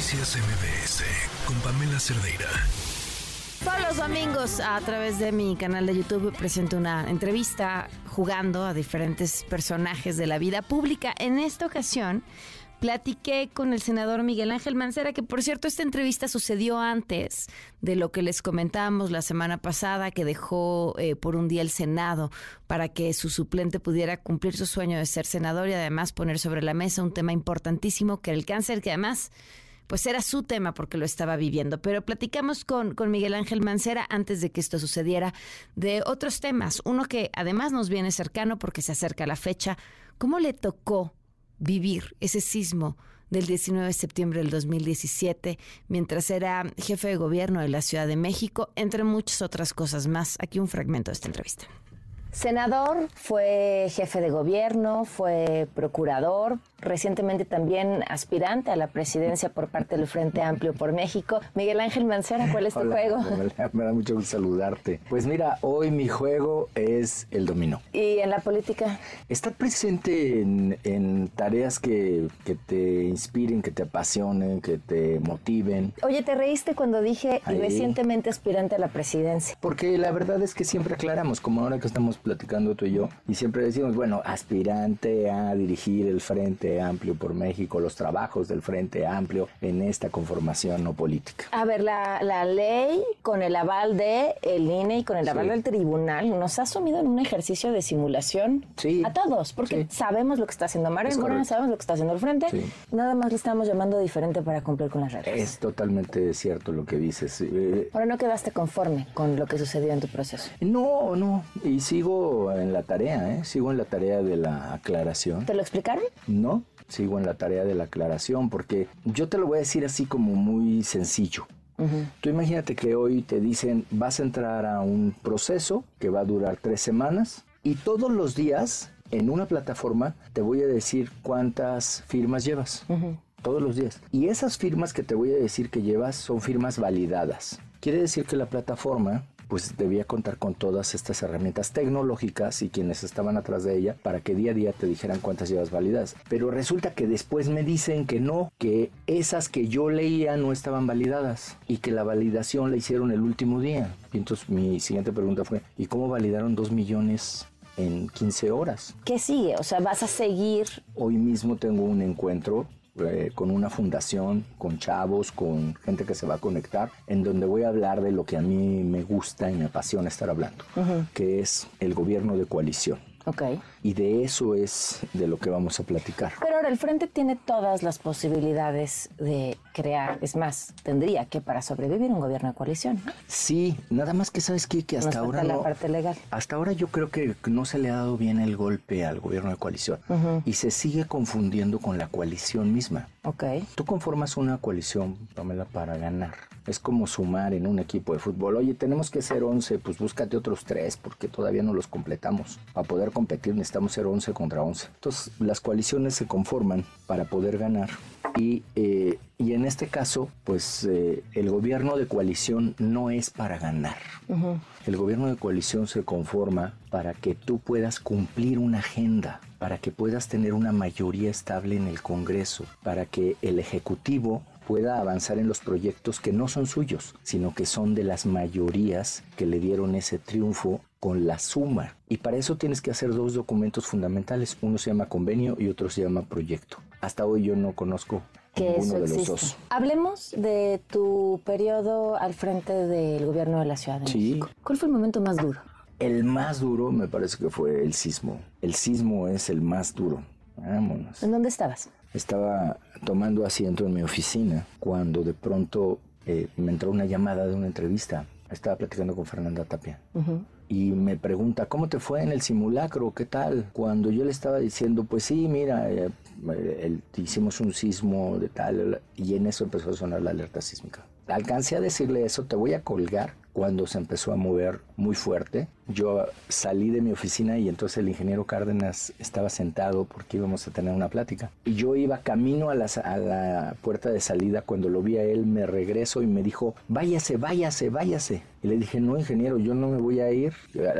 Noticias MBS con Pamela Cerdeira. Todos los domingos a través de mi canal de YouTube presento una entrevista jugando a diferentes personajes de la vida pública. En esta ocasión platiqué con el senador Miguel Ángel Mancera, que por cierto esta entrevista sucedió antes de lo que les comentamos la semana pasada, que dejó eh, por un día el Senado para que su suplente pudiera cumplir su sueño de ser senador y además poner sobre la mesa un tema importantísimo que era el cáncer, que además pues era su tema porque lo estaba viviendo. Pero platicamos con, con Miguel Ángel Mancera antes de que esto sucediera de otros temas. Uno que además nos viene cercano porque se acerca la fecha. ¿Cómo le tocó vivir ese sismo del 19 de septiembre del 2017 mientras era jefe de gobierno de la Ciudad de México, entre muchas otras cosas más. Aquí un fragmento de esta entrevista. Senador, fue jefe de gobierno, fue procurador, recientemente también aspirante a la presidencia por parte del Frente Amplio por México. Miguel Ángel Mancera, ¿cuál es tu juego? Me da mucho gusto saludarte. Pues mira, hoy mi juego es el dominó. ¿Y en la política? Estar presente en, tareas que, que, te inspiren, que te apasionen, que te motiven. Oye, ¿te reíste cuando dije recientemente aspirante a la presidencia? Porque la verdad es que siempre aclaramos, como ahora que estamos platicando tú y yo, y siempre decimos, bueno, aspirante a dirigir el Frente Amplio por México, los trabajos del Frente Amplio en esta conformación no política. A ver, la, la ley con el aval de el INE y con el aval del tribunal nos ha sumido en un ejercicio de simulación sí. a todos, porque sabemos lo que está haciendo María Moreno, sabemos lo que está haciendo el Frente, nada más le estamos llamando diferente para cumplir con las reglas. Es totalmente cierto lo que dices. Eh, Ahora no quedaste conforme con lo que sucedió en tu proceso. No, no, y sigo en la tarea, ¿eh? sigo en la tarea de la aclaración. ¿Te lo explicaron? No, sigo en la tarea de la aclaración porque yo te lo voy a decir así como muy sencillo. Tú imagínate que hoy te dicen vas a entrar a un proceso que va a durar tres semanas y todos los días en una plataforma te voy a decir cuántas firmas llevas. Todos los días. Y esas firmas que te voy a decir que llevas son firmas validadas. Quiere decir que la plataforma pues debía contar con todas estas herramientas tecnológicas y quienes estaban atrás de ella para que día a día te dijeran cuántas llevas validadas. Pero resulta que después me dicen que no, que esas que yo leía no estaban validadas y que la validación la hicieron el último día. Y entonces mi siguiente pregunta fue, ¿y cómo validaron dos millones en 15 horas? ¿Qué sigue? O sea, vas a seguir. Hoy mismo tengo un encuentro eh, con una fundación, con chavos, con gente que se va a conectar, en donde voy a hablar de lo que a mí me gusta y me apasiona estar hablando, que es el gobierno de coalición. Okay. Y de eso es de lo que vamos a platicar. Pero ahora el Frente tiene todas las posibilidades de crear, es más, tendría que para sobrevivir un gobierno de coalición. Sí, nada más que sabes qué? que hasta ahora la parte legal. Hasta ahora yo creo que no se le ha dado bien el golpe al gobierno de coalición y se sigue confundiendo con la coalición misma. Okay. Tú conformas una coalición, Pamela, para ganar. Es como sumar en un equipo de fútbol. Oye, tenemos que ser 11, pues búscate otros tres porque todavía no los completamos. Para poder competir necesitamos ser 11 contra 11. Entonces, las coaliciones se conforman para poder ganar. Y, eh, y en este caso, pues eh, el gobierno de coalición no es para ganar. El gobierno de coalición se conforma para que tú puedas cumplir una agenda, para que puedas tener una mayoría estable en el Congreso, para que el Ejecutivo pueda avanzar en los proyectos que no son suyos, sino que son de las mayorías que le dieron ese triunfo con la suma. Y para eso tienes que hacer dos documentos fundamentales. Uno se llama convenio y otro se llama proyecto. Hasta hoy yo no conozco que eso de los dos. Hablemos de tu periodo al frente del gobierno de la Ciudad de sí. México. ¿Cuál fue el momento más duro? El más duro me parece que fue el sismo. El sismo es el más duro. Vámonos. ¿En dónde estabas? Estaba tomando asiento en mi oficina cuando de pronto eh, me entró una llamada de una entrevista. Estaba platicando con Fernanda Tapia. Y me pregunta, ¿cómo te fue en el simulacro? ¿Qué tal? Cuando yo le estaba diciendo, pues sí, mira, eh, hicimos un sismo de tal, y en eso empezó a sonar la alerta sísmica. Alcancé a decirle eso, te voy a colgar cuando se empezó a mover muy fuerte. Yo salí de mi oficina y entonces el ingeniero Cárdenas estaba sentado porque íbamos a tener una plática. Y yo iba camino a la, puerta de salida. Cuando lo vi a él, me regreso y me dijo, váyase, váyase, váyase. Y le dije, no, ingeniero, yo no me voy a ir,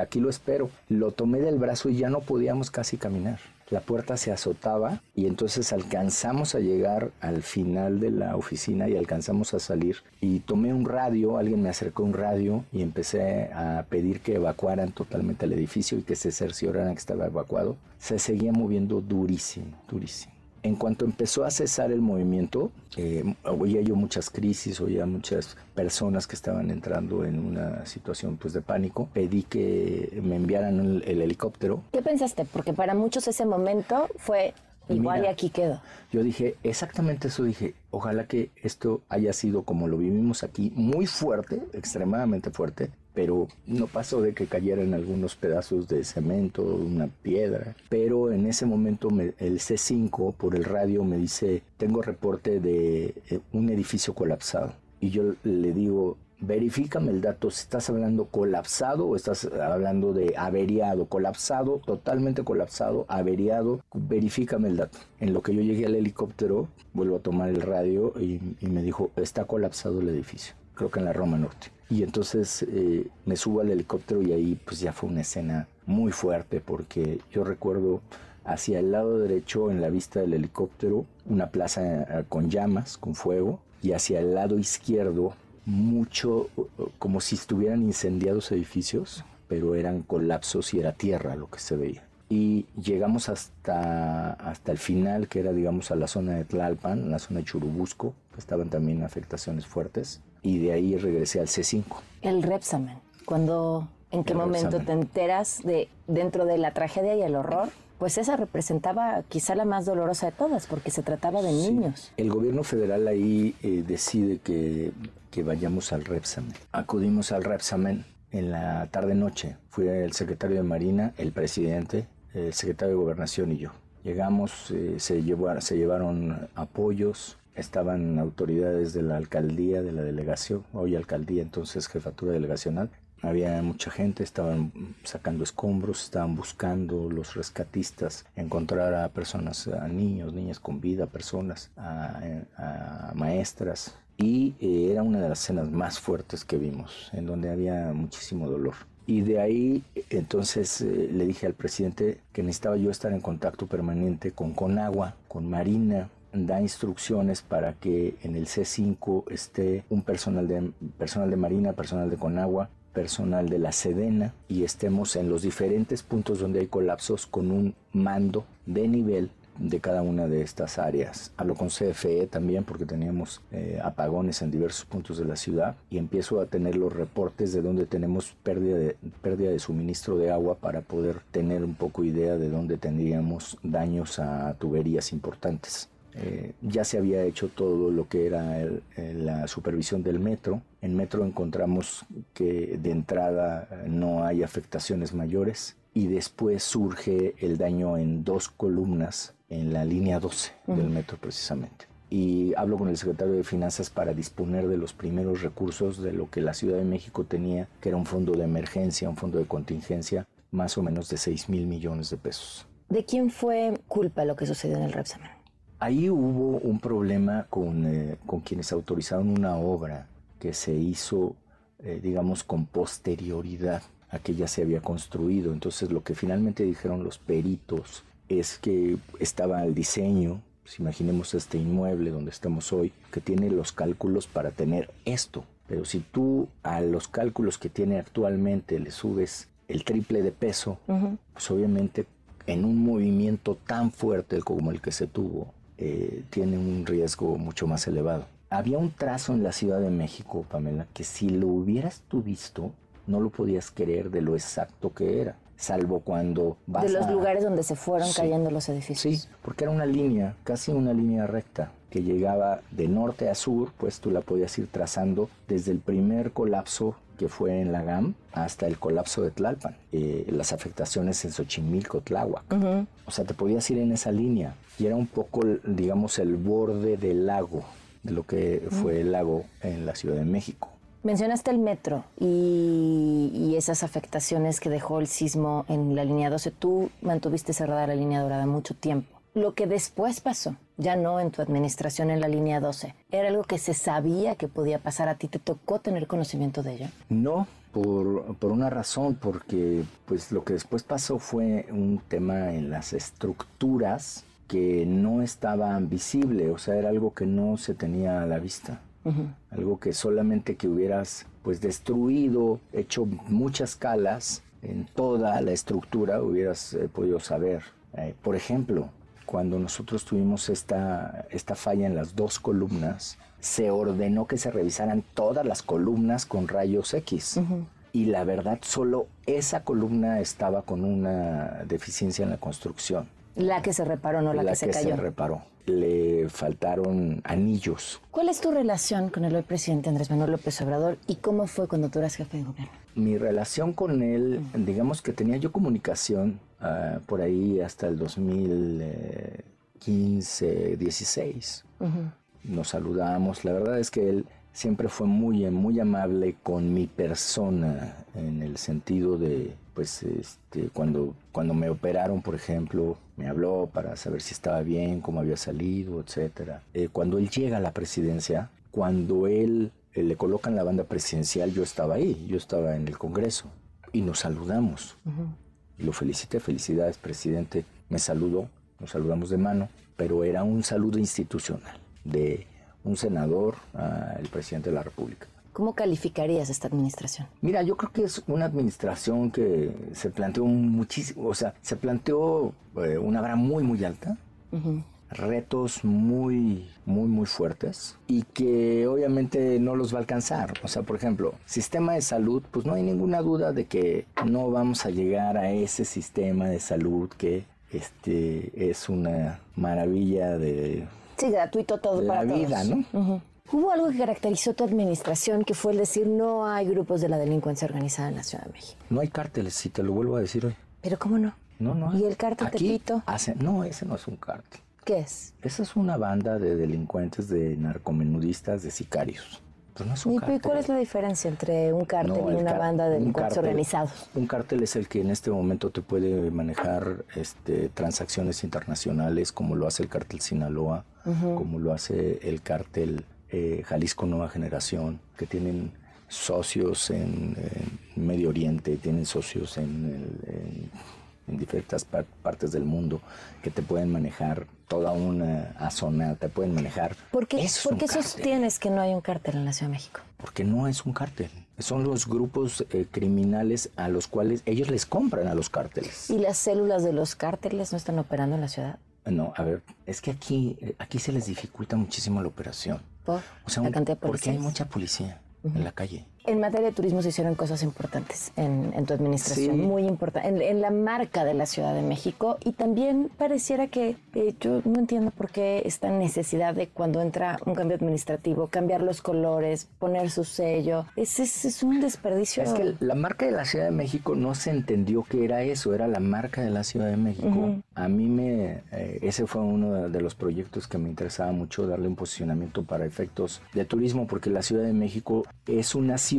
aquí lo espero. Lo tomé del brazo y ya no podíamos casi caminar. La puerta se azotaba y entonces alcanzamos a llegar al final de la oficina y alcanzamos a salir y tomé un radio, alguien me acercó un radio y empecé a pedir que evacuaran totalmente el edificio y que se cercioraran que estaba evacuado. Se seguía moviendo durísimo, durísimo. En cuanto empezó a cesar el movimiento, eh, oía yo muchas crisis, oía muchas personas que estaban entrando en una situación pues, de pánico. Pedí que me enviaran el, el helicóptero. ¿Qué pensaste? Porque para muchos ese momento fue igual y aquí quedo. Yo dije, exactamente eso dije, ojalá que esto haya sido como lo vivimos aquí, muy fuerte, extremadamente fuerte, pero no pasó de que cayeran algunos pedazos de cemento, una piedra. Pero en ese momento el C5 por el radio me dice, tengo reporte de eh, un edificio colapsado. Y yo le digo, verifícame el dato, si estás hablando colapsado o estás hablando de averiado, colapsado, totalmente colapsado, averiado, verifícame el dato. En lo que yo llegué al helicóptero, vuelvo a tomar el radio y me dijo, está colapsado el edificio creo que en la Roma Norte. Y entonces eh, me subo al helicóptero y ahí pues ya fue una escena muy fuerte porque yo recuerdo hacia el lado derecho en la vista del helicóptero una plaza eh, con llamas, con fuego, y hacia el lado izquierdo mucho como si estuvieran incendiados edificios, pero eran colapsos y era tierra lo que se veía y llegamos hasta, hasta el final, que era, digamos, a la zona de Tlalpan, la zona de Churubusco, que estaban también afectaciones fuertes, y de ahí regresé al C5. El Repsamen, cuando, ¿en qué momento te enteras de, dentro de la tragedia y el horror? Pues esa representaba quizá la más dolorosa de todas, porque se trataba de niños. El gobierno federal ahí eh, decide que, que vayamos al Repsamen. Acudimos al Repsamen en la tarde-noche. Fui el secretario de Marina, el presidente, el secretario de Gobernación y yo. Llegamos, eh, se, llevó, se llevaron apoyos, estaban autoridades de la alcaldía, de la delegación, hoy alcaldía, entonces jefatura delegacional. Había mucha gente, estaban sacando escombros, estaban buscando los rescatistas, encontrar a personas, a niños, niñas con vida, personas, a, maestras. Y eh, era una de las escenas más fuertes que vimos, en donde había muchísimo dolor. Y de ahí entonces eh, le dije al presidente que necesitaba yo estar en contacto permanente con Conagua, con Marina, da instrucciones para que en el C5 esté un personal de, personal de Marina, personal de Conagua, personal de la Sedena y estemos en los diferentes puntos donde hay colapsos con un mando de nivel de cada una de estas áreas. Hablo con CFE también porque teníamos eh, apagones en diversos puntos de la ciudad y empiezo a tener los reportes de dónde tenemos pérdida de, pérdida de suministro de agua para poder tener un poco idea de dónde tendríamos daños a tuberías importantes. Eh, ya se había hecho todo lo que era la supervisión del metro. En metro encontramos que de entrada no hay afectaciones mayores y después surge el daño en dos columnas en la línea 12 del metro precisamente. Y hablo con el secretario de Finanzas para disponer de los primeros recursos de lo que la Ciudad de México tenía, que era un fondo de emergencia, un fondo de contingencia, más o menos de 6 mil millones de pesos. ¿De quién fue culpa lo que sucedió en el Repsamen? Ahí hubo un problema con, eh, con quienes autorizaron una obra que se hizo, eh, digamos, con posterioridad a que ya se había construido. Entonces lo que finalmente dijeron los peritos es que estaba el diseño, pues imaginemos este inmueble donde estamos hoy, que tiene los cálculos para tener esto. Pero si tú a los cálculos que tiene actualmente le subes el triple de peso, pues obviamente en un movimiento tan fuerte como el que se tuvo, eh, tiene un riesgo mucho más elevado. Había un trazo en la Ciudad de México, Pamela, que si lo hubieras tú visto, no lo podías creer de lo exacto que era salvo cuando vas De los lugares donde se fueron cayendo los edificios. Sí, porque era una línea, casi una línea recta, que llegaba de norte a sur, pues tú la podías ir trazando desde el primer colapso que fue en la GAM hasta el colapso de Tlalpan, eh, las afectaciones en Xochimilco, Tláhuac. O sea, te podías ir en esa línea y era un poco, digamos, el borde del lago, de lo que fue el lago en la Ciudad de México. Mencionaste el metro y, esas afectaciones que dejó el sismo en la línea 12. Tú mantuviste cerrada la línea dorada mucho tiempo. Lo que después pasó ya no en tu administración en la línea 12, ¿era algo que se sabía que podía pasar a ti? ¿Te tocó tener conocimiento de ello? No, por, por, una razón, porque pues lo que después pasó fue un tema en las estructuras que no estaban visible, o sea, era algo que no se tenía a la vista. Algo que solamente que hubieras pues destruido, hecho muchas calas en toda la estructura hubieras eh, podido saber. Eh, por ejemplo, cuando nosotros tuvimos esta, esta falla en las dos columnas, se ordenó que se revisaran todas las columnas con rayos X. Y la verdad, solo esa columna estaba con una deficiencia en la construcción. La que se reparó, no la, que se que cayó. se reparó. Le faltaron anillos. ¿Cuál es tu relación con el hoy presidente Andrés Manuel López Obrador y cómo fue cuando tú eras jefe de gobierno? Mi relación con él, digamos que tenía yo comunicación uh, por ahí hasta el 2015, 16. Nos saludamos. La verdad es que él siempre fue muy, muy amable con mi persona en el sentido de, pues, este, cuando, cuando me operaron, por ejemplo, me habló para saber si estaba bien, cómo había salido, etcétera. Eh, cuando él llega a la presidencia, cuando él eh, le colocan la banda presidencial, yo estaba ahí, yo estaba en el Congreso y nos saludamos. Uh -huh. Lo felicité, felicidades, presidente. Me saludó, nos saludamos de mano, pero era un saludo institucional de un senador al presidente de la República. ¿Cómo calificarías esta administración? Mira, yo creo que es una administración que se planteó muchísimo, o sea, se planteó eh, una vara muy, muy alta, uh -huh. retos muy, muy, muy fuertes y que obviamente no los va a alcanzar. O sea, por ejemplo, sistema de salud, pues no hay ninguna duda de que no vamos a llegar a ese sistema de salud que este, es una maravilla de Sí, gratuito todo la para vida, todos. ¿no? Uh -huh. Hubo algo que caracterizó tu administración, que fue el decir no hay grupos de la delincuencia organizada en la Ciudad de México. No hay cárteles, si te lo vuelvo a decir hoy. Pero ¿cómo no? No, no. ¿Y el cártel Aquí Tepito? Hace, no, ese no es un cártel. ¿Qué es? Esa es una banda de delincuentes, de narcomenudistas, de sicarios. Pero no es un ¿Y cártel. cuál es la diferencia entre un cártel No, y una car- banda de delincuentes organizados? Un cártel es el que en este momento te puede manejar este, transacciones internacionales, como lo hace el cártel Sinaloa, como lo hace el cártel eh, Jalisco Nueva Generación, que tienen socios en, en Medio Oriente, tienen socios en, en- en diferentes par- partes del mundo, que te pueden manejar toda una zona, te pueden manejar. ¿Por qué, Eso es por qué sostienes que no hay un cártel en la Ciudad de México? Porque no es un cártel. Son los grupos eh, criminales a los cuales ellos les compran a los cárteles. ¿Y las células de los cárteles no están operando en la ciudad? No, a ver, es que aquí, eh, aquí se les dificulta muchísimo la operación. ¿Por O sea, la un- cantidad de porque hay mucha policía en la calle. En materia de turismo se hicieron cosas importantes en, en tu administración, Sí. muy importantes, en, en la marca de la Ciudad de México y también pareciera que eh, yo no entiendo por qué esta necesidad de cuando entra un cambio administrativo, cambiar los colores, poner su sello, es, es, es un desperdicio. Es que la marca de la Ciudad de México no se entendió que era eso, era la marca de la Ciudad de México. Ujú. A mí me, eh, ese fue uno de los proyectos que me interesaba mucho, darle un posicionamiento para efectos de turismo, porque la Ciudad de México es una ciudad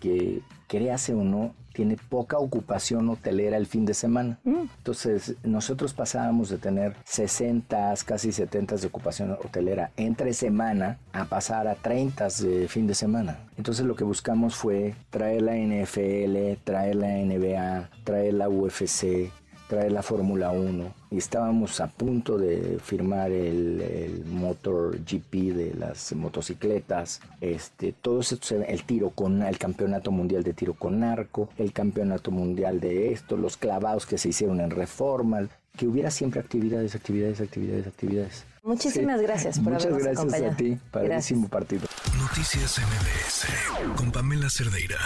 que, créase o no, tiene poca ocupación hotelera el fin de semana. Entonces, nosotros pasábamos de tener 60, casi 70 de ocupación hotelera entre semana a pasar a 30 de fin de semana. Entonces, lo que buscamos fue traer la NFL, traer la NBA, traer la UFC, traer la Fórmula 1 y estábamos a punto de firmar el, el Motor GP de las motocicletas, este, todos estos, el tiro con el campeonato mundial de tiro con arco, el campeonato mundial de esto, los clavados que se hicieron en Reforma, que hubiera siempre actividades, actividades, actividades, actividades. Muchísimas gracias por Muchas habernos gracias acompañado. a ti, padrísimo partido. Noticias MBS con Pamela Cerdeira.